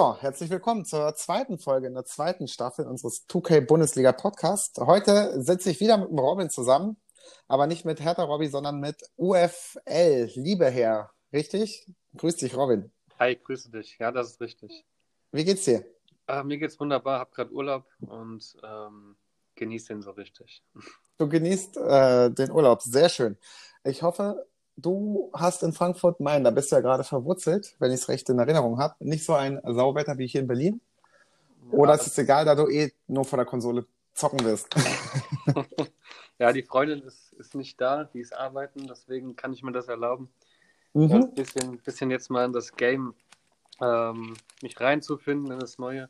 Ja, herzlich willkommen zur zweiten Folge in der zweiten Staffel unseres 2K Bundesliga Podcast. Heute sitze ich wieder mit dem Robin zusammen, aber nicht mit Hertha Robby, sondern mit UFL, liebe Herr. Richtig? Grüß dich, Robin. Hi, grüße dich. Ja, das ist richtig. Wie geht's dir? Äh, mir geht's wunderbar, hab gerade Urlaub und ähm, genieße ihn so richtig. Du genießt äh, den Urlaub. Sehr schön. Ich hoffe, du hast in Frankfurt Main, da bist du ja gerade verwurzelt, wenn ich es recht in Erinnerung habe, nicht so ein Sauwetter wie hier in Berlin. Oder ist es egal, da du eh nur vor der Konsole zocken wirst? ja, die Freundin ist, ist nicht da, die ist arbeiten, deswegen kann ich mir das erlauben. Mhm. Ein bisschen, bisschen jetzt mal in das Game ähm, mich reinzufinden, in das Neue.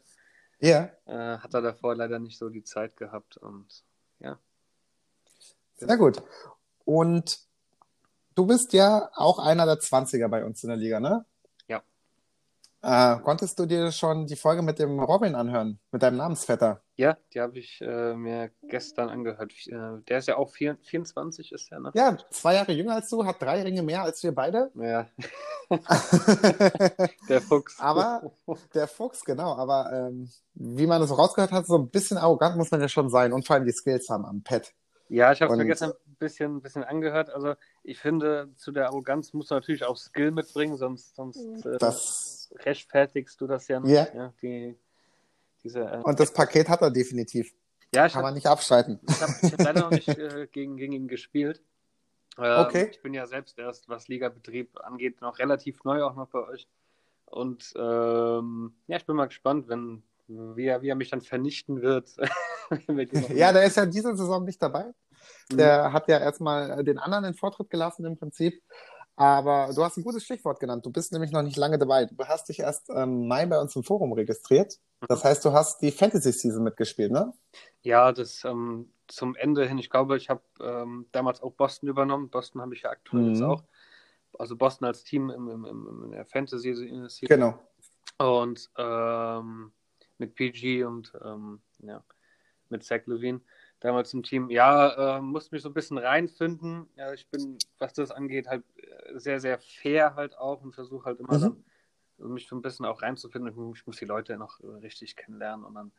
Ja, Äh, hat er davor leider nicht so die Zeit gehabt und ja. sehr gut. Und du bist ja auch einer der 20er bei uns in der Liga, ne? Ja. Äh, konntest du dir schon die Folge mit dem Robin anhören, mit deinem Namensvetter? Ja, die habe ich äh, mir gestern angehört. Äh, der ist ja auch vier, 24, ist der, ne? Ja, zwei Jahre jünger als du, hat drei Ringe mehr als wir beide. Ja, der Fuchs. aber der Fuchs, genau, aber ähm, wie man es rausgehört hat, so ein bisschen arrogant muss man ja schon sein und vor allem die Skills haben am Pad. Ja, ich habe es mir gestern bisschen, bisschen angehört. Also ich finde, zu der Arroganz musst du natürlich auch Skill mitbringen, sonst, sonst äh, Das, rechtfertigst du das ja nicht. Ja. Ja, die, diese, äh, und das Paket hat er definitiv. ja, Kann habe man nicht abstreiten. ich hab, ich hab leider noch nicht äh, gegen, gegen ihn gespielt. Ähm, Okay. Ich bin ja selbst erst, was Ligabetrieb angeht, noch relativ neu auch noch bei euch. Und ähm, ja, ich bin mal gespannt, wenn, wie, er, wie er mich dann vernichten wird. Ja, der ist ja diese Saison nicht dabei. Der hat ja erstmal den anderen den Vortritt gelassen im Prinzip. Aber du hast ein gutes Stichwort genannt. Du bist nämlich noch nicht lange dabei. Du hast dich erst im Mai bei uns im Forum registriert. Das heißt, du hast die Fantasy Season mitgespielt, ne? Ja, das ähm, zum Ende hin. Ich glaube, ich habe ähm, damals auch Boston übernommen. Boston habe ich ja aktuell Mhm. jetzt auch. Also Boston als Team im, im, im, in der Fantasy Season. Genau. Und ähm, mit PG und ähm, ja, mit Zach Levine damals im Team. Ja, äh, musste mich so ein bisschen reinfinden. Ja, ich bin, was das angeht, halt äh, sehr, sehr fair halt auch und versuche halt immer Mhm. dann, also mich so ein bisschen auch reinzufinden. Ich muss- die Leute noch äh, richtig kennenlernen und dann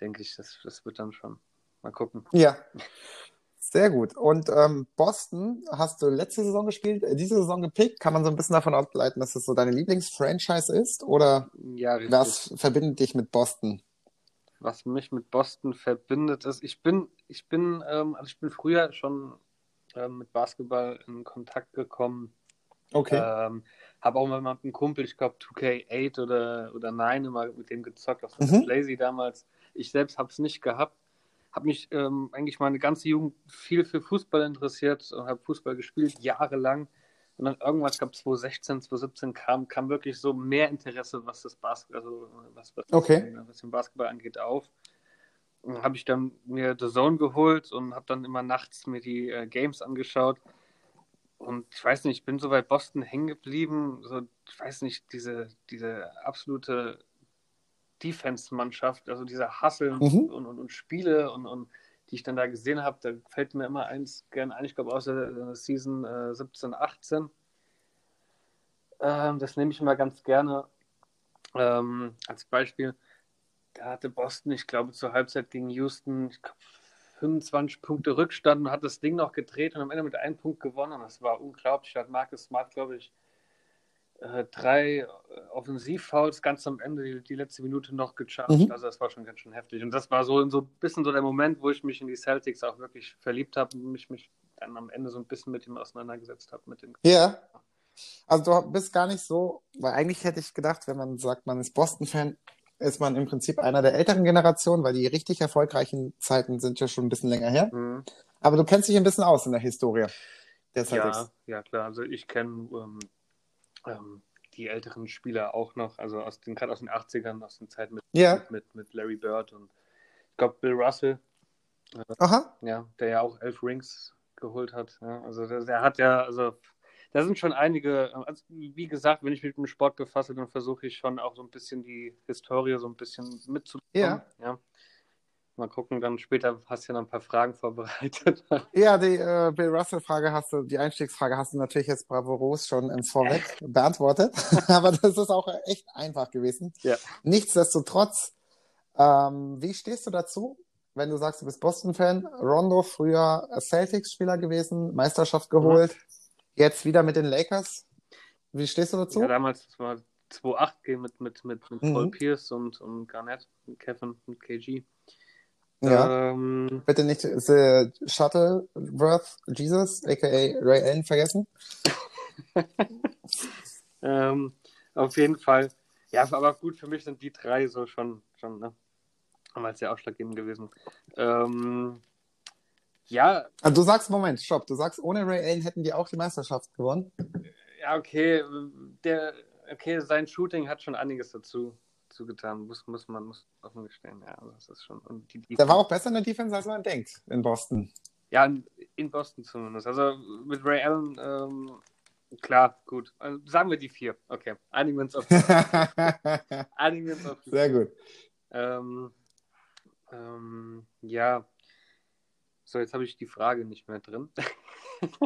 denke ich, das, das wird dann schon. Mal gucken. Ja. Sehr gut. Und ähm, Boston hast du letzte Saison gespielt, äh, diese Saison gepickt. Kann man so ein bisschen davon ableiten, dass es so deine Lieblingsfranchise ist? Oder Ja, richtig. was verbindet dich mit Boston? Was mich mit Boston verbindet, ist, ich bin, ich bin, ähm, also ich bin früher schon ähm, mit Basketball in Kontakt gekommen. Okay. Ähm, habe auch mal mit einem Kumpel, ich glaube 2K8 oder, oder 9 immer mit dem gezockt, auf Mhm. Lazy damals. Ich selbst habe es nicht gehabt. Habe mich ähm, eigentlich meine ganze Jugend viel für Fußball interessiert und habe Fußball gespielt, jahrelang. Und dann irgendwann, ich glaube 2016, 2017 kam, kam wirklich so mehr Interesse, was das Basketball, also was, was, Okay. was den Basketball angeht, auf. Und habe ich dann mir The Zone geholt und habe dann immer nachts mir die äh, Games angeschaut. Und ich weiß nicht, ich bin so bei Boston hängen geblieben. So, ich weiß nicht, diese, diese absolute Defense-Mannschaft, also dieser Hustle Mhm. und, und, und Spiele und, und die ich dann da gesehen habe, da fällt mir immer eins gern ein, ich glaube der der Season äh, 17, 18. Ähm, das nehme ich immer ganz gerne ähm, als Beispiel. Da hatte Boston, ich glaube, zur Halbzeit gegen Houston, ich glaube, 25 Punkte Rückstand und hat das Ding noch gedreht und am Ende mit einem Punkt gewonnen. Das war unglaublich. Da hat Marcus Smart, glaube ich, äh, drei äh, Offensivfouls ganz am Ende, die, die letzte Minute noch gecharged. Mhm. Also das war schon ganz schön heftig. Und das war so, so ein bisschen so der Moment, wo ich mich in die Celtics auch wirklich verliebt habe und mich, mich dann am Ende so ein bisschen mit ihm auseinandergesetzt habe. Mit dem Ja. Also du bist gar nicht so, weil eigentlich hätte ich gedacht, wenn man sagt, man ist Boston-Fan, ist man im Prinzip einer der älteren Generationen, weil die richtig erfolgreichen Zeiten sind ja schon ein bisschen länger her. Mhm. Aber du kennst dich ein bisschen aus in der Historie der Celtics. Ja, ja, klar. Also ich kenne ähm, ähm, die älteren Spieler auch noch, also aus den, gerade aus den 80ern, aus den Zeiten mit, Ja. mit, mit, Larry Bird und ich glaube Bill Russell, Aha. ja, der ja auch elf Rings geholt hat. Ja, also der, der hat ja, also da sind schon einige, also wie gesagt, wenn ich mich mit dem Sport befasse, dann versuche ich schon auch so ein bisschen die Historie so ein bisschen mitzubekommen. Ja. ja. Mal gucken, dann später hast du ja noch ein paar Fragen vorbereitet. Ja, die äh, Bill Russell-Frage hast du, die Einstiegsfrage hast du natürlich jetzt bravourös schon im Vorweg beantwortet. Aber das ist auch echt einfach gewesen. Ja. Nichtsdestotrotz, ähm, wie stehst du dazu, wenn du sagst, du bist Boston-Fan? Rondo früher Celtics-Spieler gewesen, Meisterschaft geholt, jetzt wieder mit den Lakers. Wie stehst du dazu? Ja, damals, war 2-8 gehen mit, mit, mit, mit Mhm. Paul Pierce und, und Garnett, mit Kevin, mit KG. Ja. Ähm, Bitte nicht The Shuttleworth Jesus, aka Ray Allen, vergessen. ähm, auf jeden Fall. Ja, aber gut, für mich sind die drei so schon, schon ne? Damals sehr ausschlaggebend gewesen. Ähm, ja, Also du sagst, Moment, stopp, du sagst, ohne Ray Allen hätten die auch die Meisterschaft gewonnen. ja, okay, der, okay, sein Shooting hat schon einiges dazu zugetan, muss, muss man muss offen gestehen, ja, das ist schon. Und die, die, Der war auch besser in der Defense, als man denkt, in Boston. Ja, in, Boston zumindest. Also mit Ray Allen, ähm, klar, gut. Also, sagen wir die vier. Okay, einigen wir uns auf, einigen wir uns auf die Sehr gut. Ähm, ähm, ja. So, jetzt habe ich die Frage nicht mehr drin.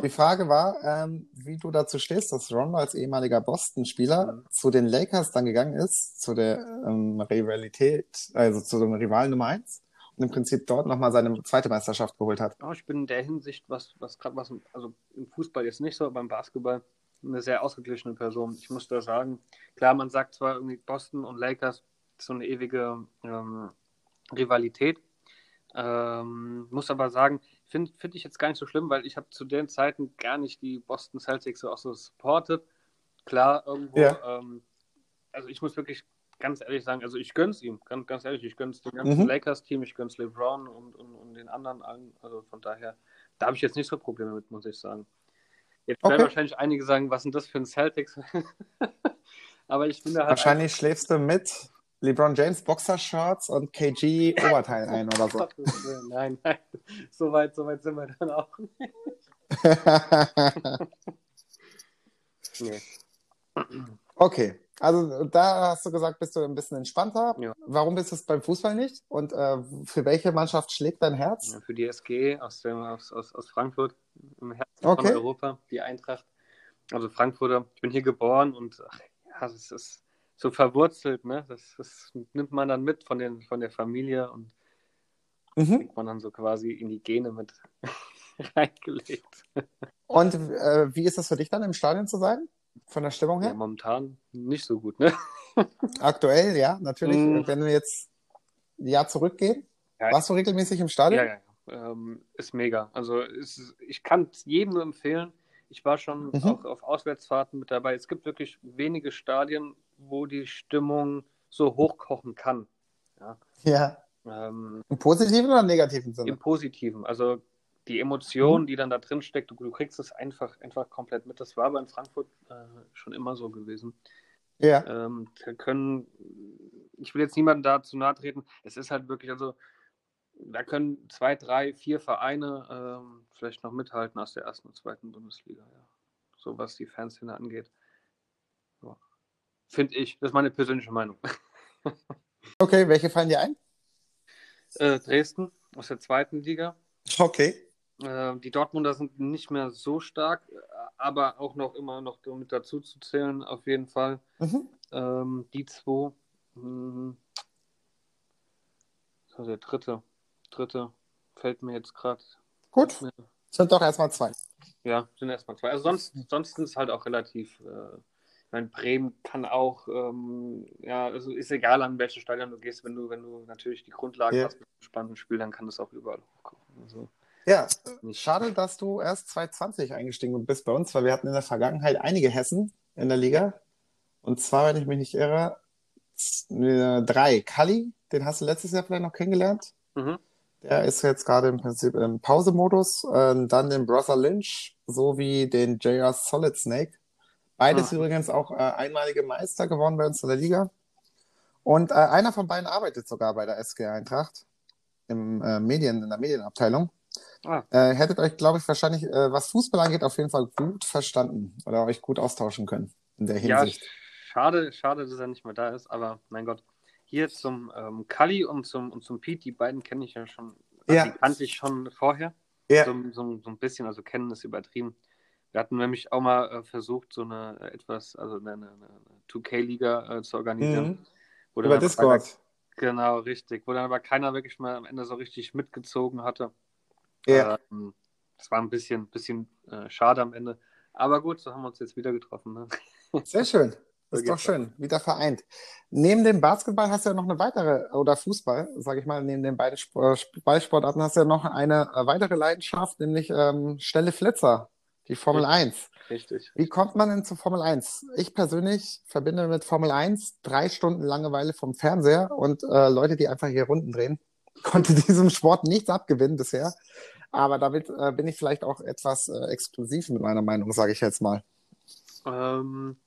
Die Frage war, ähm, wie du dazu stehst, dass Rondo als ehemaliger Boston-Spieler Mhm. zu den Lakers dann gegangen ist, zu der ähm, Rivalität, also zu dem Rivalen Nummer eins und im Prinzip dort nochmal seine zweite Meisterschaft geholt hat. Oh, ich bin in der Hinsicht, was, was gerade was, also im Fußball jetzt nicht so, aber im Basketball eine sehr ausgeglichene Person. Ich muss da sagen, klar, man sagt zwar irgendwie Boston und Lakers so eine ewige ähm, Rivalität. Ähm, muss aber sagen, finde find ich jetzt gar nicht so schlimm, weil ich habe zu den Zeiten gar nicht die Boston Celtics so auch so supported. Klar, irgendwo, Ja. ähm, also ich muss wirklich ganz ehrlich sagen, also ich gönn's ihm, ganz, ganz ehrlich, ich gönn's dem ganzen Mhm. Lakers-Team, ich gönn's LeBron und, und, und den anderen allen, also von daher, da habe ich jetzt nicht so Probleme mit, muss ich sagen. Jetzt werden Okay. wahrscheinlich einige sagen, was sind das für ein Celtics? aber ich finde halt Wahrscheinlich schläfst du mit LeBron James Boxershorts und KG Oberteil ein oder so. Nein, nein, so weit, so weit sind wir dann auch nicht. Nee. Okay, also da hast du gesagt, bist du ein bisschen entspannter. Ja. Warum bist du es beim Fußball nicht? Und äh, für welche Mannschaft schlägt dein Herz? Ja, Für die SGE aus, dem, aus, aus, aus Frankfurt im Herzen Okay. von Europa, die Eintracht. Also Frankfurter, ich bin hier geboren und ach, ja, das ist so verwurzelt, ne? Das, das nimmt man dann mit von, den, von der Familie und Mhm. kriegt man dann so quasi in die Gene mit reingelegt. Und äh, wie ist es für dich dann im Stadion zu sein? Von der Stimmung Ja, her? momentan nicht so gut, ne? Aktuell, ja, natürlich. Mhm. Wenn wir jetzt ein Jahr zurückgehen, Ja. warst du regelmäßig im Stadion? Ja, ja, ja. Ähm, ist mega. Also ist, ich kann es jedem nur empfehlen. Ich war schon Mhm. auch auf Auswärtsfahrten mit dabei. Es gibt wirklich wenige Stadien, wo die Stimmung so hochkochen kann. ja. Ähm, Im positiven oder negativen Sinne? Im Positiven. Also die Emotion, die dann da drin steckt, du, du kriegst es einfach, einfach komplett mit. Das war aber in Frankfurt äh, schon immer so gewesen. Ja. Ähm, können, ich will jetzt niemandem da zu nahe treten. Es ist halt wirklich, also da können zwei, drei, vier Vereine ähm, vielleicht noch mithalten aus der ersten und zweiten Bundesliga, ja. So was die Fanszene angeht. Ja. Finde ich. Das ist meine persönliche Meinung. Okay, welche fallen dir ein? Äh, Dresden aus der zweiten Liga. Okay. Äh, die Dortmunder sind nicht mehr so stark, äh, aber auch noch immer noch mit dazu zu zählen, auf jeden Fall. Mhm. Ähm, die zwei. Mh, so, der dritte. Dritte fällt mir jetzt gerade. Gut. Sind doch erstmal zwei. Ja, sind erstmal zwei. Also sonst, sonst ist es halt auch relativ. Äh, ich meine, Bremen kann auch, ähm, ja, also ist egal, an welches Stadion du gehst, wenn du, wenn du natürlich die Grundlagen Ja. hast mit einem spannenden Spiel, dann kann das auch überall hochkommen. Also, Ja, nicht schade, dass du erst 2020 eingestiegen bist bei uns, weil wir hatten in der Vergangenheit einige Hessen in der Liga. Und zwar, wenn ich mich nicht irre, äh, drei. Kalli, den hast du letztes Jahr vielleicht noch kennengelernt. Mhm. Der ist jetzt gerade im Prinzip im Pausemodus. Ähm, dann den Brother Lynch sowie den JR Solid Snake. Beides Ah. übrigens auch äh, einmalige Meister geworden bei uns in der Liga. Und äh, einer von beiden arbeitet sogar bei der SG Eintracht im äh, Medien, in der Medienabteilung. Ah. Äh, hättet euch, glaube ich, wahrscheinlich, äh, was Fußball angeht, auf jeden Fall gut verstanden oder euch gut austauschen können in der Ja, Hinsicht. schade, schade, dass er nicht mehr da ist, aber mein Gott. Hier zum ähm, Kali und zum, und zum Pete, die beiden kenne ich ja schon, also Ja. die kannte ich schon vorher. Ja. So, so, so ein bisschen, also kennen ist übertrieben. Wir hatten nämlich auch mal äh, versucht, so eine äh, etwas, also eine, eine, eine 2K-Liga äh, zu organisieren. Mhm. Über Discord. Keiner, genau, richtig. Wo dann aber keiner wirklich mal am Ende so richtig mitgezogen hatte. Ja. Ähm, das war ein bisschen, bisschen äh, schade am Ende. Aber gut, so haben wir uns jetzt wieder getroffen. Ne? Sehr schön. Das ist doch schön. Wieder vereint. Neben dem Basketball hast du ja noch eine weitere, oder Fußball, sage ich mal, neben den beiden äh, Sp- Ballsportarten hast du ja noch eine äh, weitere Leidenschaft, nämlich ähm, schnelle Flitzer, die Formel 1. Richtig. Wie kommt man denn zu Formel 1? Ich persönlich verbinde mit Formel 1 drei Stunden Langeweile vom Fernseher und äh, Leute, die einfach hier Runden drehen. Konnte diesem Sport nichts abgewinnen bisher. Aber damit äh, bin ich vielleicht auch etwas äh, exklusiv mit meiner Meinung, sage ich jetzt mal. Ähm,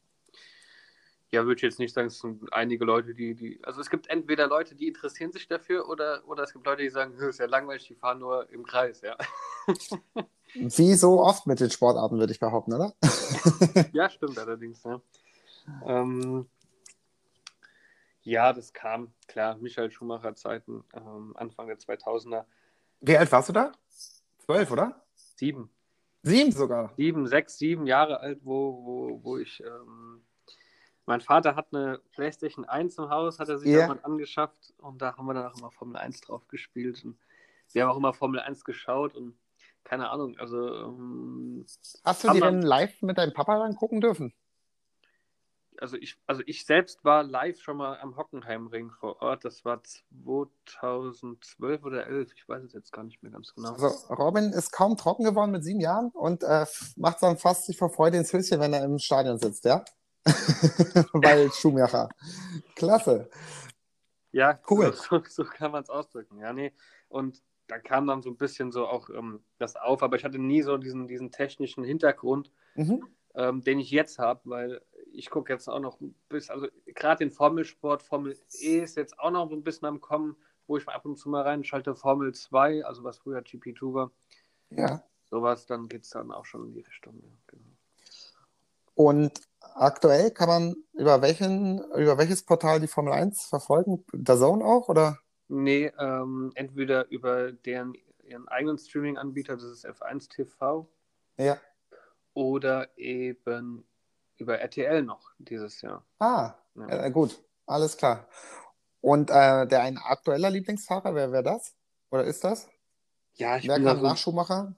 ja, würde ich jetzt nicht sagen, es sind einige Leute, die, die, also es gibt entweder Leute, die interessieren sich dafür oder, oder es gibt Leute, die sagen, "Hm, ist ja langweilig, die fahren nur im Kreis, ja. Wie so oft mit den Sportarten, würde ich behaupten, oder? ja, stimmt allerdings, ja. Ähm, ja, das kam, klar, Michael Schumacher Zeiten, ähm, Anfang der 2000er, Wie alt warst du da? Zwölf, oder? sieben, Sieben sogar. sieben, sechs, sieben Jahre alt, wo, wo, wo ich, ähm, mein Vater hat eine Playstation 1 im Haus, hat er sich irgendwann angeschafft und da haben wir dann auch immer Formel 1 drauf gespielt und wir haben auch immer Formel 1 geschaut und keine Ahnung, also ähm, Hast du die Rennen live mit deinem Papa dann gucken dürfen? also ich, also ich selbst war live schon mal am Hockenheimring vor Ort. Das war 2012 oder 11, ich weiß es jetzt gar nicht mehr ganz genau. Also Robin ist kaum trocken geworden mit sieben Jahren und äh, macht dann fast sich vor Freude ins Höschen, wenn er im Stadion sitzt, ja? Weil Schumacher. Klasse. Ja, Cool. So, so, so kann man es ausdrücken. Ja, nee. Und da kam dann so ein bisschen so auch ähm, das auf, aber ich hatte nie so diesen, diesen technischen Hintergrund, Mhm. ähm, den ich jetzt habe, weil ich gucke jetzt auch noch ein bisschen, also gerade den Formelsport, Formel E ist jetzt auch noch so ein bisschen am Kommen, wo ich mal ab und zu mal reinschalte, Formel 2, also was früher GP2 war, Ja. sowas, dann geht es dann auch schon in die Richtung. Ja, genau. Und aktuell kann man über welchen, über welches Portal die Formel 1 verfolgen? Der Zone auch, oder? Nee, ähm, entweder über deren ihren eigenen Streaming-Anbieter, das ist F1 TV, Ja. oder eben über RTL noch dieses Jahr. Ah, Ja. äh, gut. Alles klar. Und äh, der ein aktueller Lieblingsfahrer, wer wäre das? Oder ist das? Ja, ich Wer bin kam so, nach Schumacher?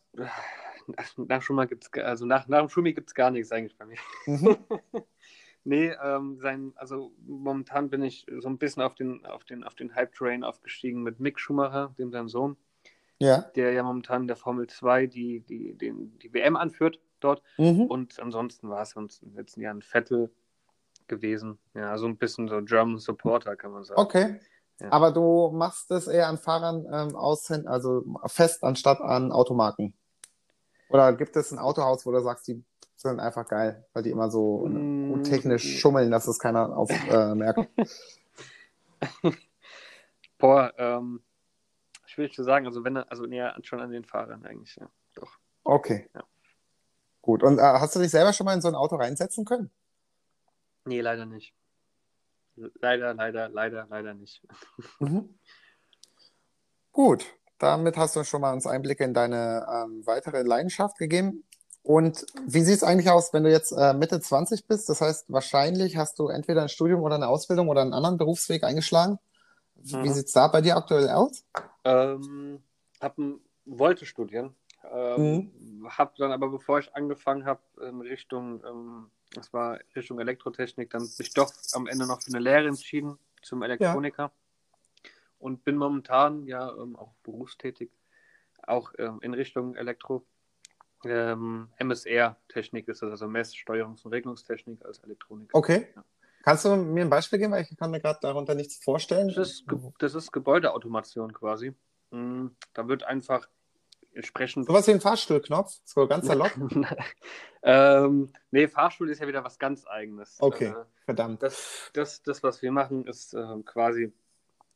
Nach, nach Schumi gibt's, also nach, nach dem Schumi gibt es gar nichts eigentlich bei mir. Mhm. Nee, ähm, sein, also momentan bin ich so ein bisschen auf den, auf den, auf den Hype-Train aufgestiegen mit Mick Schumacher, dem sein Sohn, Ja. der ja momentan in der Formel 2 die, die, den, die WM anführt dort. Mhm. Und ansonsten war es uns in den letzten Jahren Vettel gewesen. Ja, so ein bisschen so German Supporter, kann man sagen. Okay. Ja. Aber du machst es eher an Fahrern ähm, aus, also fest anstatt an Automarken. Oder gibt es ein Autohaus, wo du sagst, die sind einfach geil, weil die immer so Mm. gut technisch schummeln, dass es keiner auf, äh, merkt. Boah, ähm, schwierig zu sagen. Also wenn also näher schon an den Fahrern eigentlich, ja. Doch. Okay. Ja. Gut. Und äh, hast du dich selber schon mal in so ein Auto reinsetzen können? Nee, leider nicht. Leider, leider, leider, leider nicht. Mhm. Gut, damit hast du schon mal uns Einblicke in deine ähm, weitere Leidenschaft gegeben. Und wie sieht es eigentlich aus, wenn du jetzt äh, Mitte 20 bist? Das heißt, wahrscheinlich hast du entweder ein Studium oder eine Ausbildung oder einen anderen Berufsweg eingeschlagen. Wie Mhm. sieht es da bei dir aktuell aus? Ähm, hab ein, wollte studieren. Ähm, Hab dann aber, bevor ich angefangen habe, in Richtung, ähm, das war Richtung Elektrotechnik, dann mich doch am Ende noch für eine Lehre entschieden zum Elektroniker. Und bin momentan ja ähm, auch berufstätig, auch ähm, in Richtung Elektro. Ähm, MSR-Technik ist das, also Mess-, Steuerungs- und Regelungstechnik als Elektroniker. Okay. Ja. Kannst du mir ein Beispiel geben, weil ich kann mir gerade darunter nichts vorstellen. Das ist, das ist Gebäudeautomation quasi. Mm, Da wird einfach entsprechend. Sowas wie ein Fahrstuhlknopf, so ganz salopp. ähm, nee, Fahrstuhl ist ja wieder was ganz Eigenes. Okay, Äh, verdammt. das, das, das, was wir machen, ist ähm, quasi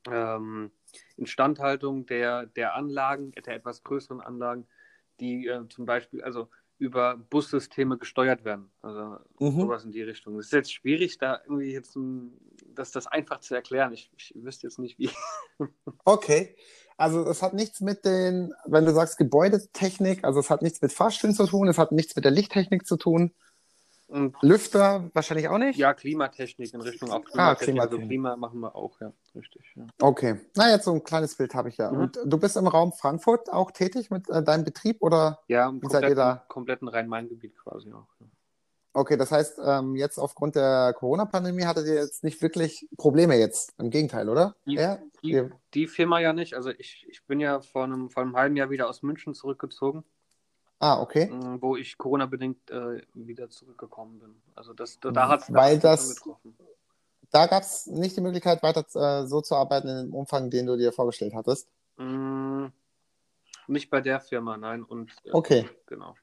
ähm, Instandhaltung der, der Anlagen, der etwas größeren Anlagen, die äh, zum Beispiel also über Bussysteme gesteuert werden. Also Mhm. sowas in die Richtung. Es ist jetzt schwierig, da irgendwie jetzt um, das, das einfach zu erklären. Ich, ich wüsste jetzt nicht, wie. Okay. Also es hat nichts mit den, wenn du sagst Gebäudetechnik, also es hat nichts mit Fahrstühlen zu tun, es hat nichts mit der Lichttechnik zu tun. Und Lüfter wahrscheinlich auch nicht? ja, Klimatechnik in Richtung auch Ah, Klimatechnik. Klimatechnik. Also Klima machen wir auch, ja, richtig. Ja. Okay. Na, jetzt so ein kleines Bild habe ich ja. Mhm. Und du bist im Raum Frankfurt auch tätig mit äh, deinem Betrieb oder? Ja, im Wie seid ihr kompletten, da? kompletten Rhein-Main-Gebiet quasi auch. Ja. Okay, das heißt, ähm, jetzt aufgrund der Corona-Pandemie hattet ihr jetzt nicht wirklich Probleme jetzt. Im Gegenteil, oder? Die- Ja. Die, die Firma ja nicht. Also ich, ich bin ja vor einem, vor einem halben Jahr wieder aus München zurückgezogen, Ah, okay. mh, wo ich Corona-bedingt äh, wieder zurückgekommen bin. Also das, da, da hat es Weil das- getroffen. Da gab es nicht die Möglichkeit, weiter äh, so zu arbeiten in dem Umfang, den du dir vorgestellt hattest. Mh, nicht bei der Firma, nein. Und, äh, Okay. Genau.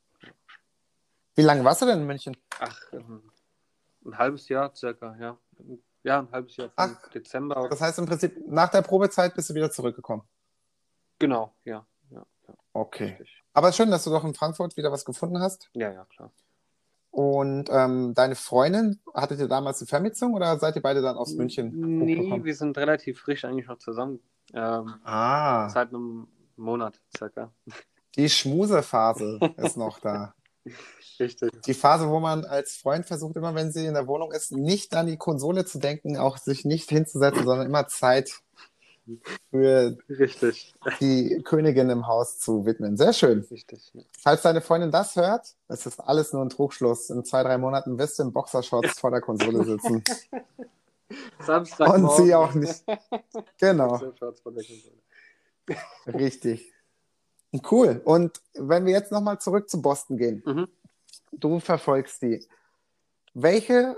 Wie lange warst du denn in München? Ach, ähm, ein halbes Jahr circa, ja. Ja, ein halbes Jahr Ach, Dezember. Das heißt im Prinzip, nach der Probezeit bist du wieder zurückgekommen. Genau, ja. Okay. richtig. Aber schön, dass du doch in Frankfurt wieder was gefunden hast. ja, ja klar. Und ähm, deine Freundin, hattet ihr damals eine Vermietung oder seid ihr beide dann aus München Nee, hochgekommen? wir sind relativ frisch eigentlich noch zusammen. Ähm, Ah, Seit einem Monat circa. die Schmusephase ist noch da. Richtig. Die Phase, wo man als Freund versucht, immer wenn sie in der Wohnung ist, nicht an die Konsole zu denken, auch sich nicht hinzusetzen, sondern immer Zeit für Richtig. die Königin im Haus zu widmen. Sehr schön. Richtig. ja. Falls deine Freundin das hört, es ist alles nur ein Trugschluss. In zwei, drei Monaten wirst du in Boxershorts vor der Konsole sitzen. Samstag. Und sie auch nicht. Genau, richtig. Cool. Und wenn wir jetzt nochmal zurück zu Boston gehen, Mhm. du verfolgst die. Welche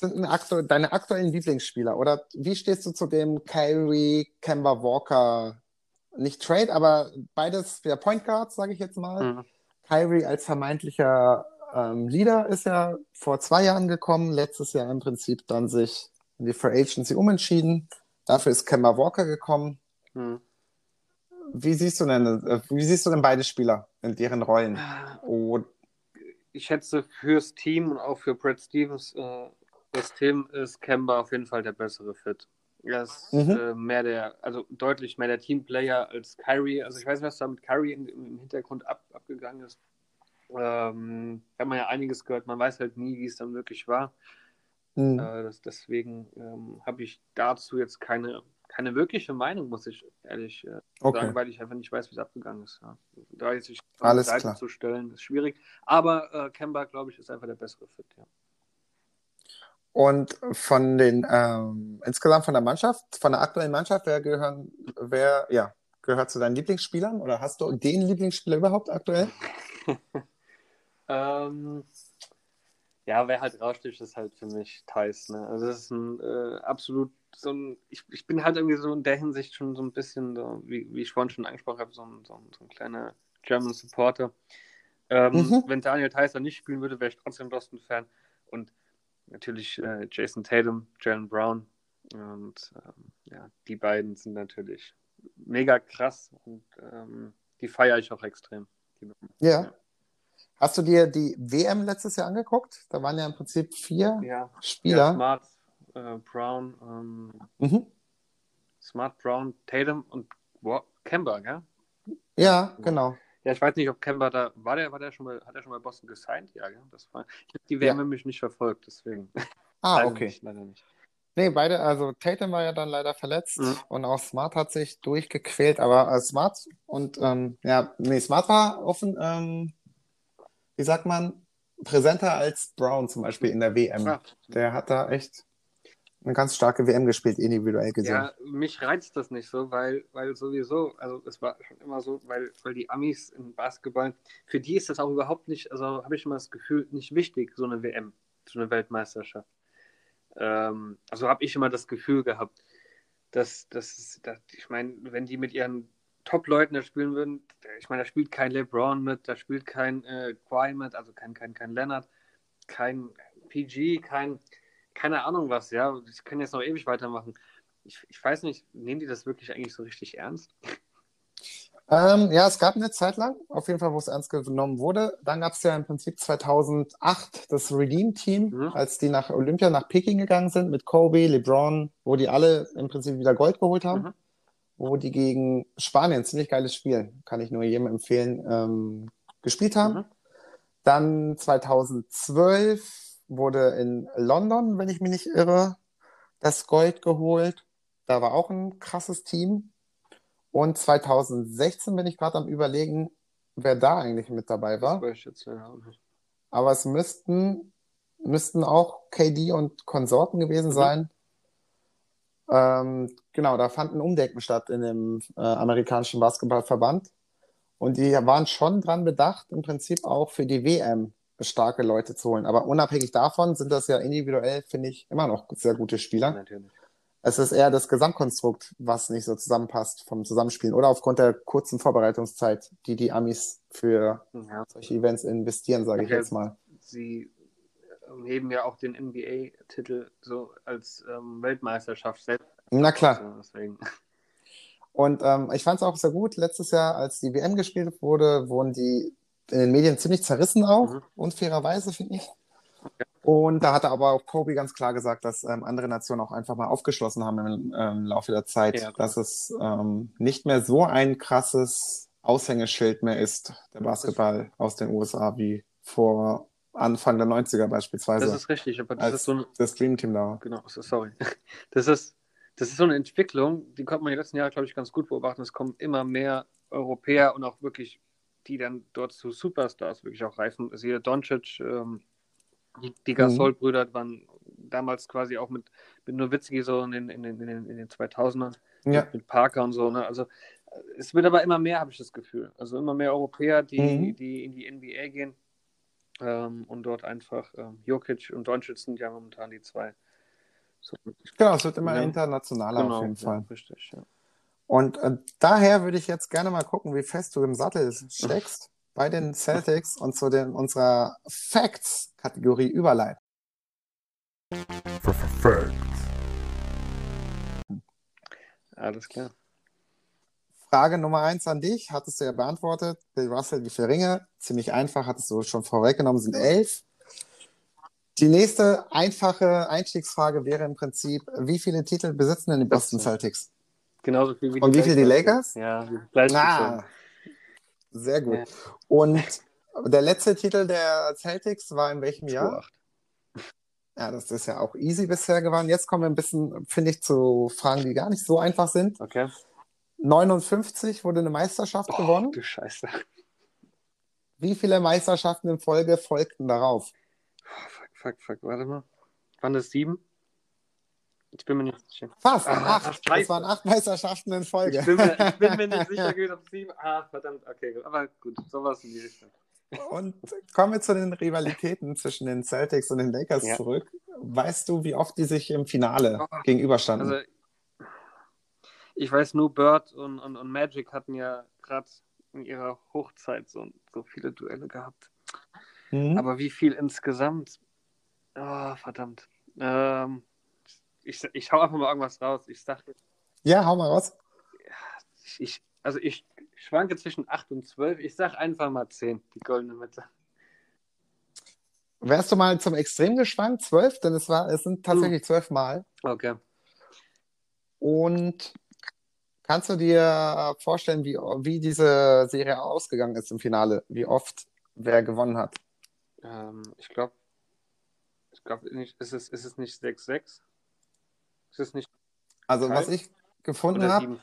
sind aktu deine aktuellen Lieblingsspieler? Oder wie stehst du zu dem Kyrie, Kemba Walker, nicht Trade, aber beides ja Point Guards, sage ich jetzt mal. Mhm. Kyrie als vermeintlicher ähm, Leader ist ja vor zwei Jahren gekommen, letztes Jahr im Prinzip dann sich in die Free Agency umentschieden. Dafür ist Kemba Walker gekommen. Mhm. Wie siehst du denn, äh, wie siehst du denn beide Spieler in deren Rollen? Oh, Ich schätze, fürs Team und auch für Brad Stevens äh, System ist Kemba auf jeden Fall der bessere Fit. Er ist Mhm. äh, mehr der, also deutlich mehr der Teamplayer als Kyrie. Also ich weiß nicht, was da mit Kyrie in, im Hintergrund ab, abgegangen ist. Ähm, da hat man ja einiges gehört. Man weiß halt nie, wie es dann wirklich war. hm. Äh, das, deswegen ähm, habe ich dazu jetzt keine, keine wirkliche Meinung, muss ich ehrlich äh, Okay. sagen, weil ich einfach nicht weiß, wie es abgegangen ist. Ja. Da jetzt sich auf Alles Seite klar. zu stellen, ist schwierig. Aber äh, Kemba, glaube ich, ist einfach der bessere Fit. Ja. Und von den ähm, insgesamt von der Mannschaft, von der aktuellen Mannschaft, wer gehören, wer ja, gehört zu deinen Lieblingsspielern oder hast du den Lieblingsspieler überhaupt aktuell? Ähm, ja, wer halt raussticht, ist halt für mich Thais. Ne? Also das ist ein äh, absolut so ein, ich, ich bin halt irgendwie so in der Hinsicht schon so ein bisschen, so, wie, wie ich vorhin schon angesprochen habe, so ein, so ein, so ein kleiner German Supporter. Ähm, Mhm. Wenn Daniel Theiser nicht spielen würde, wäre ich trotzdem Boston-Fan. Und natürlich äh, Jason Tatum, Jalen Brown. Und ähm, ja, die beiden sind natürlich mega krass und ähm, die feiere ich auch extrem. Die, Ja. Hast du dir die WM letztes Jahr angeguckt? Da waren ja im Prinzip vier ja. Ja, Spieler. Smart, äh, Brown, ähm, Mhm. Smart, Brown, Tatum und Kemba, gell? Ja, genau. Ja, ich weiß nicht, ob Kemba da, war der, war der schon mal, hat er schon mal Boston gesigned? Ja, gell? Das war, ich habe die WM Ja. nämlich nicht verfolgt, deswegen. Ah, okay. Nicht, leider nicht. Nee, beide, also Tatum war ja dann leider verletzt Mhm. und auch Smart hat sich durchgequält, aber äh, Smart und ähm, ja, nee, Smart war offen, ähm, wie sagt man, präsenter als Brown zum Beispiel in der WM. Ja. Der hat da echt eine ganz starke WM gespielt, individuell gesehen. Ja, mich reizt das nicht so, weil, weil sowieso, also es war schon immer so, weil, weil die Amis im Basketball, für die ist das auch überhaupt nicht, also habe ich immer das Gefühl, nicht wichtig, so eine WM, so eine Weltmeisterschaft. Ähm, also habe ich immer das Gefühl gehabt, dass, dass, dass ich meine, wenn die mit ihren Top-Leuten da spielen würden, ich meine, da spielt kein LeBron mit, da spielt kein äh, Kawhi mit, also kein, kein, kein Leonard, kein PG, kein, keine Ahnung was, ja. Ich kann jetzt noch ewig weitermachen. Ich, ich weiß nicht, nehmen die das wirklich eigentlich so richtig ernst? Ähm, ja, es gab eine Zeit lang, auf jeden Fall, wo es ernst genommen wurde. Dann gab es ja im Prinzip 2008 das Redeem-Team, Mhm. als die nach Olympia nach Peking gegangen sind mit Kobe, LeBron, wo die alle im Prinzip wieder Gold geholt haben. Mhm. Wo die gegen Spanien, ziemlich geiles Spiel, kann ich nur jedem empfehlen, ähm, gespielt haben. Mhm. Dann 2012 wurde in London, wenn ich mich nicht irre, das Gold geholt. Da war auch ein krasses Team. Und 2016 bin ich gerade am Überlegen, wer da eigentlich mit dabei war. Aber es müssten, müssten auch KD und Konsorten gewesen Mhm. sein. Ähm, genau, da fanden Umdenken statt in dem äh, amerikanischen Basketballverband. Und die waren schon dran bedacht, im Prinzip auch für die WM starke Leute zu holen. Aber unabhängig davon sind das ja individuell, finde ich, immer noch sehr gute Spieler. Natürlich. Es ist eher das Gesamtkonstrukt, was nicht so zusammenpasst vom Zusammenspielen oder aufgrund der kurzen Vorbereitungszeit, die die Amis für Ja. solche Events investieren, sage ich Ja. jetzt mal. Sie ähm, heben ja auch den NBA-Titel so als ähm, Weltmeisterschaft selbst. Na klar. So, deswegen. Und ähm, ich fand es auch sehr gut. Letztes Jahr, als die WM gespielt wurde, wurden die in den Medien ziemlich zerrissen auch, Mhm. unfairerweise, finde ich. Und da hatte aber auch Kobe ganz klar gesagt, dass ähm, andere Nationen auch einfach mal aufgeschlossen haben im ähm, Laufe der Zeit, Ja, dass es ähm, nicht mehr so ein krasses Aushängeschild mehr ist, der Basketball aus den USA, wie vor Anfang der 90er beispielsweise, Das ist richtig, aber das ist so ein, das Dream Team da genau, so- sorry. Das ist, das ist so eine Entwicklung, die konnte man die letzten Jahre, glaube ich, ganz gut beobachten. Es kommen immer mehr Europäer und auch wirklich, die dann dort zu Superstars wirklich auch reifen. Also hier Doncic, ähm, die, die Gasol-Brüder waren damals quasi auch mit, mit Nowitzki so in den, in den, in den, in den 2000ern. Ja. mit, Parker und so. Ne? Also äh, es wird aber immer mehr, habe ich das Gefühl. Also immer mehr Europäer, die, Mhm. die in die NBA gehen ähm, und dort einfach ähm, Jokic und Doncic sind ja momentan die zwei. So, Genau, es wird immer Ja. internationaler genau, auf jeden ja, Fall. richtig. Ja. Und äh, daher würde ich jetzt gerne mal gucken, wie fest du im Sattel steckst bei den Celtics und zu den, unserer Facts-Kategorie überleiten. Alles klar. Frage Nummer eins an dich, hattest du ja beantwortet. Bill Russell, wie viele Ringe? Ziemlich einfach, hattest du schon vorweggenommen, sind elf. Die nächste einfache Einstiegsfrage wäre im Prinzip, wie viele Titel besitzen denn die Boston 17. Celtics? Genauso viel wie Und wie viel die Lakers? Ja, gleich Na, sehr gut. Ja. Und der letzte Titel der Celtics war in welchem Jahr? 2,8. Ja, das ist ja auch easy bisher geworden. Jetzt kommen wir ein bisschen, finde ich, zu Fragen, die gar nicht so einfach sind. Okay. 59 wurde eine Meisterschaft gewonnen. Du Scheiße. Wie viele Meisterschaften in Folge folgten darauf? Oh, fuck, fuck, fuck. Warte mal. Waren das sieben? Ich bin mir nicht sicher. Fast, Ah, acht. scheiße. Das waren acht Meisterschaften in Folge. Ich bin mir, ich bin mir nicht sicher gewesen, ob sieben. Ah, verdammt. Okay, gut. Aber gut, sowas in die Richtung. Und kommen wir zu den Rivalitäten zwischen den Celtics und den Lakers Ja. zurück. Weißt du, wie oft die sich im Finale Oh. gegenüberstanden? Also, ich weiß nur, Bird und, und, und Magic hatten ja gerade in ihrer Hochzeit so, so viele Duelle gehabt. Mhm. Aber wie viel insgesamt? Oh, verdammt. Ähm, ich, ich hau einfach mal irgendwas raus. Ich sag, ja, hau mal raus. ich, also ich schwanke zwischen 8 und 12. Ich sag einfach mal 10, die goldene Mitte. Wärst du mal zum Extrem geschwankt? Zwölf? Denn es, war, es sind tatsächlich zwölf Mal. Okay. Und kannst du dir vorstellen, wie, wie diese Serie ausgegangen ist im Finale? Wie oft wer gewonnen hat? Ähm, ich glaube, ich glaube ist es, ist es nicht 6-6? Ist es nicht Also, was ich gefunden habe, 7?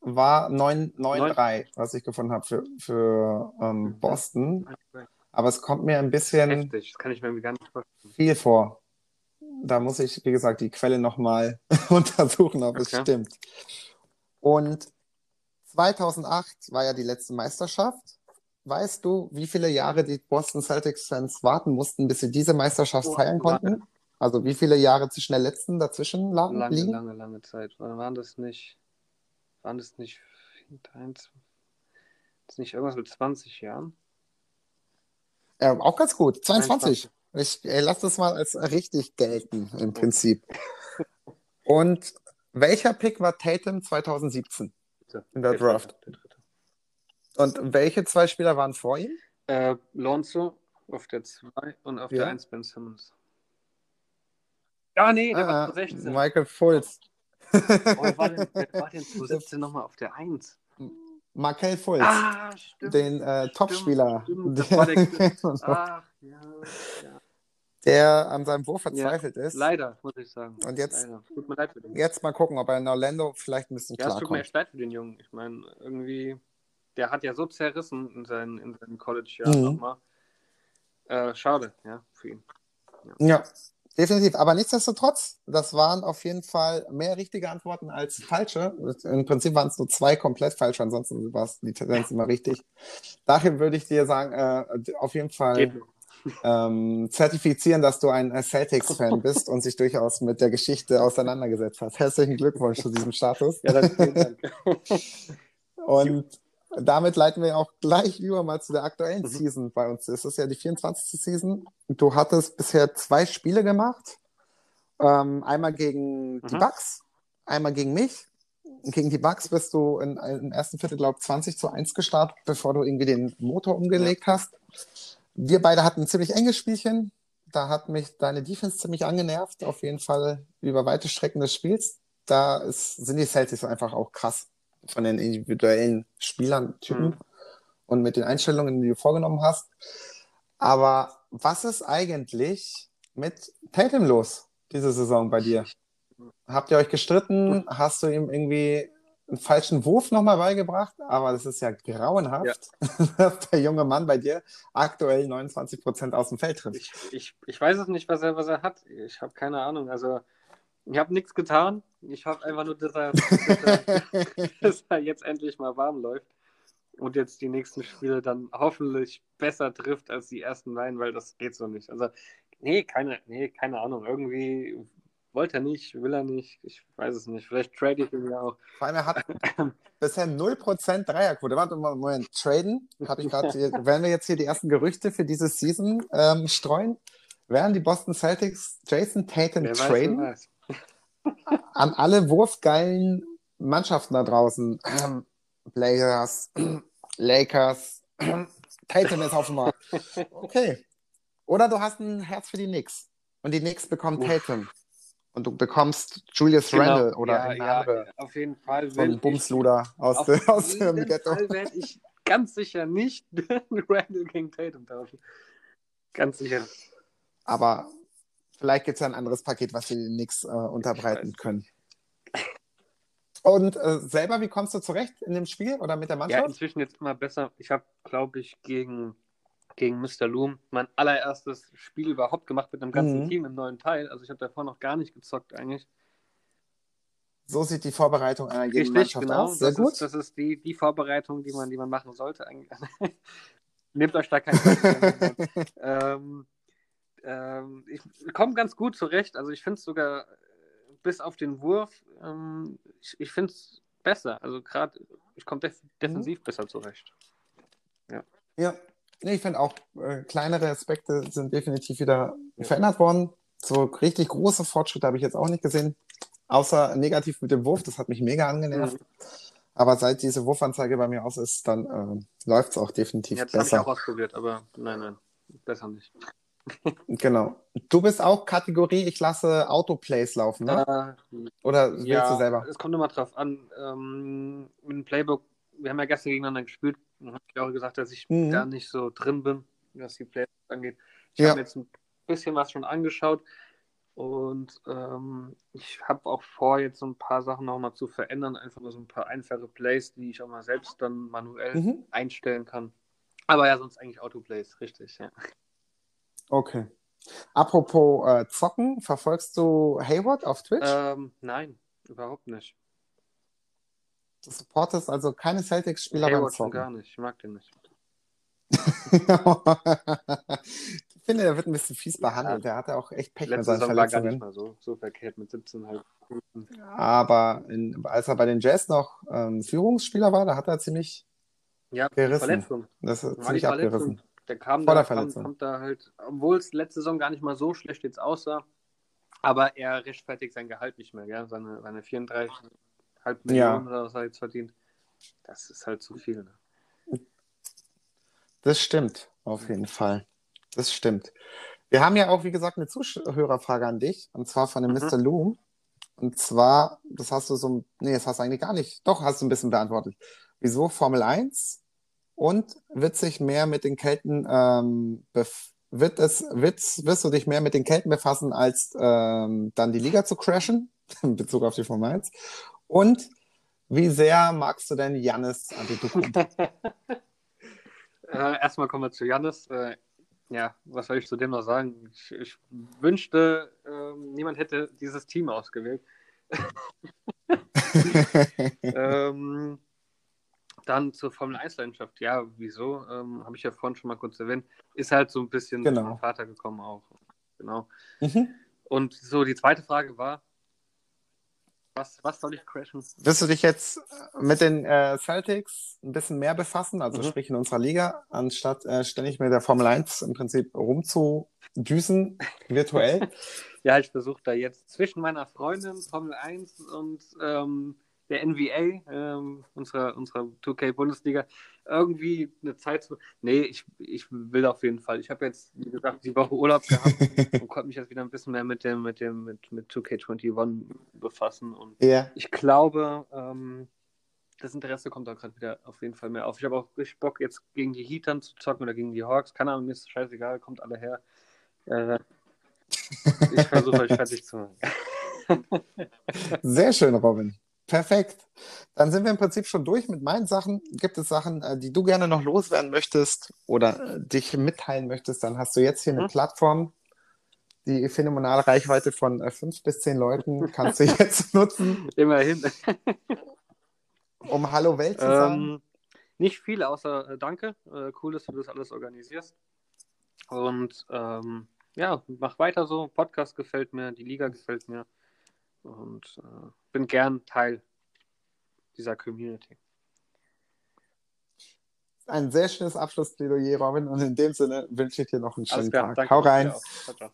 war 9-3, was ich gefunden habe für, für ähm. Boston. Aber es kommt mir ein bisschen Heftig, das kann ich mir gar nicht vorstellen. viel vor. Da muss ich, wie gesagt, die Quelle nochmal untersuchen, ob es Okay. stimmt. Und 2008 war ja die letzte Meisterschaft. Weißt du, wie viele Jahre die Boston Celtics-Fans warten mussten, bis sie diese Meisterschaft Oh, feiern konnten? Also wie viele Jahre zwischen der letzten dazwischen lagen, Lange, liegen? lange, lange Zeit. Waren das nicht, waren das nicht. Ist nicht irgendwas mit 20 Jahren? Ähm, auch ganz gut. 22. Ich äh, lasse das mal als richtig gelten, im Prinzip. Und welcher Pick war Tatum 2017? Bitte. In der Draft. Der dritte. Und welche zwei Spieler waren vor ihm? Äh, Lonzo auf der 2 und auf Ja. der 1 Ben Simmons. Ja, nee, der Ah, war ah, 2016. Michael Fultz. Oh, wer war denn, wer war denn 2017 nochmal auf der 1? Markel Fultz. Ah, stimmt. den äh, Topspieler. Stimmt, das war der ja, ja. der an seinem Wurf verzweifelt ist. Leider, muss ich sagen. Und jetzt- Leider. Tut mir leid für den. Jetzt mal gucken, ob er in Orlando vielleicht ein bisschen Ja, es tut mir klarkommt. echt leid für den Jungen. Ich meine, irgendwie, der hat ja so zerrissen in seinen, in seinen College-Jahren Mhm. nochmal. Äh, schade, ja, für ihn. Ja, definitiv. Aber nichtsdestotrotz, das waren auf jeden Fall mehr richtige Antworten als falsche. Im Prinzip waren es nur zwei komplett falsche, ansonsten war es die Tendenz immer richtig. Daher würde ich dir sagen, äh, auf jeden Fall ähm, zertifizieren, dass du ein Celtics-Fan bist und sich durchaus mit der Geschichte auseinandergesetzt hast. Herzlichen Glückwunsch zu diesem Status. Ja, dann vielen Dank. Und damit leiten wir auch gleich über mal zu der aktuellen Mhm. Season bei uns. Es ist ja die 24. Season. Du hattest bisher zwei Spiele gemacht. Ähm, einmal gegen die Mhm. Bucks, einmal gegen mich. Gegen die Bucks bist du in, im ersten Viertel, glaube ich, 20 zu 1 gestartet, bevor du irgendwie den Motor umgelegt hast. Wir beide hatten ein ziemlich enges Spielchen. Da hat mich deine Defense ziemlich angenervt, auf jeden Fall über weite Strecken des Spiels. Da ist, sind die Celtics einfach auch krass von den individuellen Spielern, Typen Mhm. und mit den Einstellungen, die du vorgenommen hast. Aber was ist eigentlich mit Tatum los diese Saison bei dir? Habt ihr euch gestritten? Hast du ihm irgendwie einen falschen Wurf nochmal beigebracht? Aber das ist ja grauenhaft, dass der junge Mann bei dir aktuell 29 Prozent aus dem Feld trifft. Ich, ich, ich weiß es nicht, was er, was er hat. Ich habe keine Ahnung. Also, ich habe nichts getan. Ich hoffe einfach nur, dass er, dass, er, dass er jetzt endlich mal warm läuft und jetzt die nächsten Spiele dann hoffentlich besser trifft als die ersten beiden, weil das geht so nicht. Also, nee, keine, nee, keine Ahnung. Irgendwie wollte er nicht, will er nicht. Ich weiß es nicht. Vielleicht trade ich ihn ja auch. Vor allem, er hat bisher 0% Dreierquote. Warte mal, Moment. Traden, habe ich gerade, werden wir jetzt hier die ersten Gerüchte für diese Season ähm, streuen? Werden die Boston Celtics Jason Tatum wer traden? weiß. An alle wurfgeilen Mannschaften da draußen. Blazers, Lakers, Tatum ist auf dem Markt. Okay. Oder du hast ein Herz für die Knicks. Und die Knicks bekommen Uff. Tatum. Und du bekommst Julius Randle oder ja, ja, auf jeden Fall. so ein ich- Bumsluder aus, Auf der, aus dem jeden Ghetto. Fall werde ich ganz sicher nicht Randall gegen Tatum tauschen. Ganz sicher. Aber vielleicht gibt es ja ein anderes Paket, was wir Knicks äh, unterbreiten können. Und äh, selber, wie kommst du zurecht in dem Spiel oder mit der Ja, Mannschaft? inzwischen jetzt immer besser. Ich habe, glaube ich, gegen, gegen Mr. Loom mein allererstes Spiel überhaupt gemacht mit einem ganzen Mhm. Team im neuen Teil. Also ich habe davor noch gar nicht gezockt eigentlich. so sieht die Vorbereitung einer jeden Richtig, Mannschaft genau. aus. Sehr das, gut. Ist, das ist die, die Vorbereitung, die man, die man machen sollte. eigentlich. Nehmt euch da kein Beispiel. ähm, ähm, ich komme ganz gut zurecht. Also ich finde es sogar, äh, bis auf den Wurf, ähm, ich, ich finde es besser. Also gerade, ich komme def defensiv Mhm. besser zurecht. Ja, nee, ich finde auch, äh, kleinere Aspekte sind definitiv wieder Ja. verändert worden. So richtig große Fortschritte habe ich jetzt auch nicht gesehen. Außer negativ mit dem Wurf, das hat mich mega angenervt. Mhm. Aber seit diese Wurfanzeige bei mir aus ist, dann ähm, läuft es auch definitiv Ja, das habe ich besser. auch ausprobiert, aber nein, nein, besser nicht. Genau. Du bist auch Kategorie, ich lasse Autoplays laufen, ne? Äh, Oder willst ja, du selber? es kommt immer drauf an. Ähm, mit dem Playbook, wir haben ja gestern gegeneinander gespielt und habe ich auch gesagt, dass ich Mhm. da nicht so drin bin, was die Playbooks angeht. Ich Ja. habe mir jetzt ein bisschen was schon angeschaut und ähm, ich habe auch vor, jetzt so ein paar Sachen nochmal zu verändern. Einfach nur so ein paar einfache Plays, die ich auch mal selbst dann manuell Mhm. einstellen kann. Aber ja, sonst eigentlich Autoplays, richtig. Ja. Okay. Apropos äh, Zocken, verfolgst du Hayward auf Twitch? Ähm, nein, überhaupt nicht. Du supportest also keine Celtics-Spieler beim Zocken. gar nicht. Ich mag den nicht. Ich finde, der wird ein bisschen fies behandelt. Der hatte auch echt Pech mit Letzte seinen Saison war gar nicht Verletzungen. mal so, so verkehrt mit 17,5 Punkten. Aber in, als er bei den Jazz noch ähm, Führungsspieler war, da hat er ziemlich Ja, Gerissen. Verletzung. das ist War ziemlich abgerissen. Der kam Vor da, der kam, Verletzung. kommt da halt, obwohl es letzte Saison gar nicht mal so schlecht jetzt aussah, aber er rechtfertigt sein Gehalt nicht mehr, gell? Seine, seine 34,5 Millionen oder was er jetzt verdient. Das ist halt zu viel. Ne? Das stimmt, auf jeden Fall. Das stimmt. Wir haben ja auch, wie gesagt, eine Zuhörerfrage an dich, und zwar von dem Mhm. Mr. Loom. Und zwar, das hast du so, nee, das hast du eigentlich gar nicht. Doch, hast du ein bisschen beantwortet. Wieso Formel 1? Und wird sich mehr mit den Kelten, ähm, wird es, wird, wirst du dich mehr mit den Kelten befassen, als ähm, dann die Liga zu crashen, in Bezug auf die Formel 1? Und wie sehr magst du denn Jannis Antetokounmpo? Äh, erstmal kommen wir zu Jannis. Äh, ja, was soll ich zu dem noch sagen? Ich, ich wünschte, ähm, niemand hätte dieses Team ausgewählt. ähm, dann zur Formel 1-Leidenschaft. Ja, wieso? Ähm, Habe ich ja vorhin schon mal kurz erwähnt. Ist halt so ein bisschen Genau. vom Vater gekommen auch. Genau. mhm. Und so, die zweite Frage war, was, was soll ich crashen? Wirst du dich jetzt mit den äh, Celtics ein bisschen mehr befassen, also Mhm. sprich in unserer Liga, anstatt äh, ständig mit der Formel 1 im Prinzip rumzudüsen, virtuell? Ja, ich versuche da jetzt zwischen meiner Freundin Formel 1 und ähm, der NBA, ähm, unserer, unserer 2K-Bundesliga, irgendwie eine Zeit zu. Nee, ich, ich will auf jeden Fall. Ich habe jetzt, wie gesagt, die Woche Urlaub gehabt und konnte mich jetzt wieder ein bisschen mehr mit dem, mit dem, mit, mit 2K21 befassen. Und Ja. ich glaube, ähm, das Interesse kommt auch gerade wieder auf jeden Fall mehr auf. Ich habe auch richtig Bock, jetzt gegen die Heatern zu zocken oder gegen die Hawks. Keine Ahnung, mir ist scheißegal, kommt alle her. Äh, ich versuche euch fertig zu machen. Sehr schön, Robin. Perfekt. Dann sind wir im Prinzip schon durch mit meinen Sachen. Gibt es Sachen, äh, die du gerne noch loswerden möchtest oder äh, dich mitteilen möchtest, dann hast du jetzt hier eine Mhm. Plattform. Die phänomenale Reichweite von äh, fünf bis zehn Leuten kannst du jetzt nutzen, Immerhin. um Hallo Welt zu sagen. Ähm, nicht viel, außer äh, danke. Äh, cool, dass du das alles organisierst. Und ähm, ja, mach weiter so. Podcast gefällt mir, die Liga gefällt mir. Und äh, bin gern Teil dieser Community. Ein sehr schönes Abschlussplädoyer, Robin. Und in dem Sinne wünsche ich dir noch einen schönen klar, Tag. danke. Hau rein. Ciao, ciao.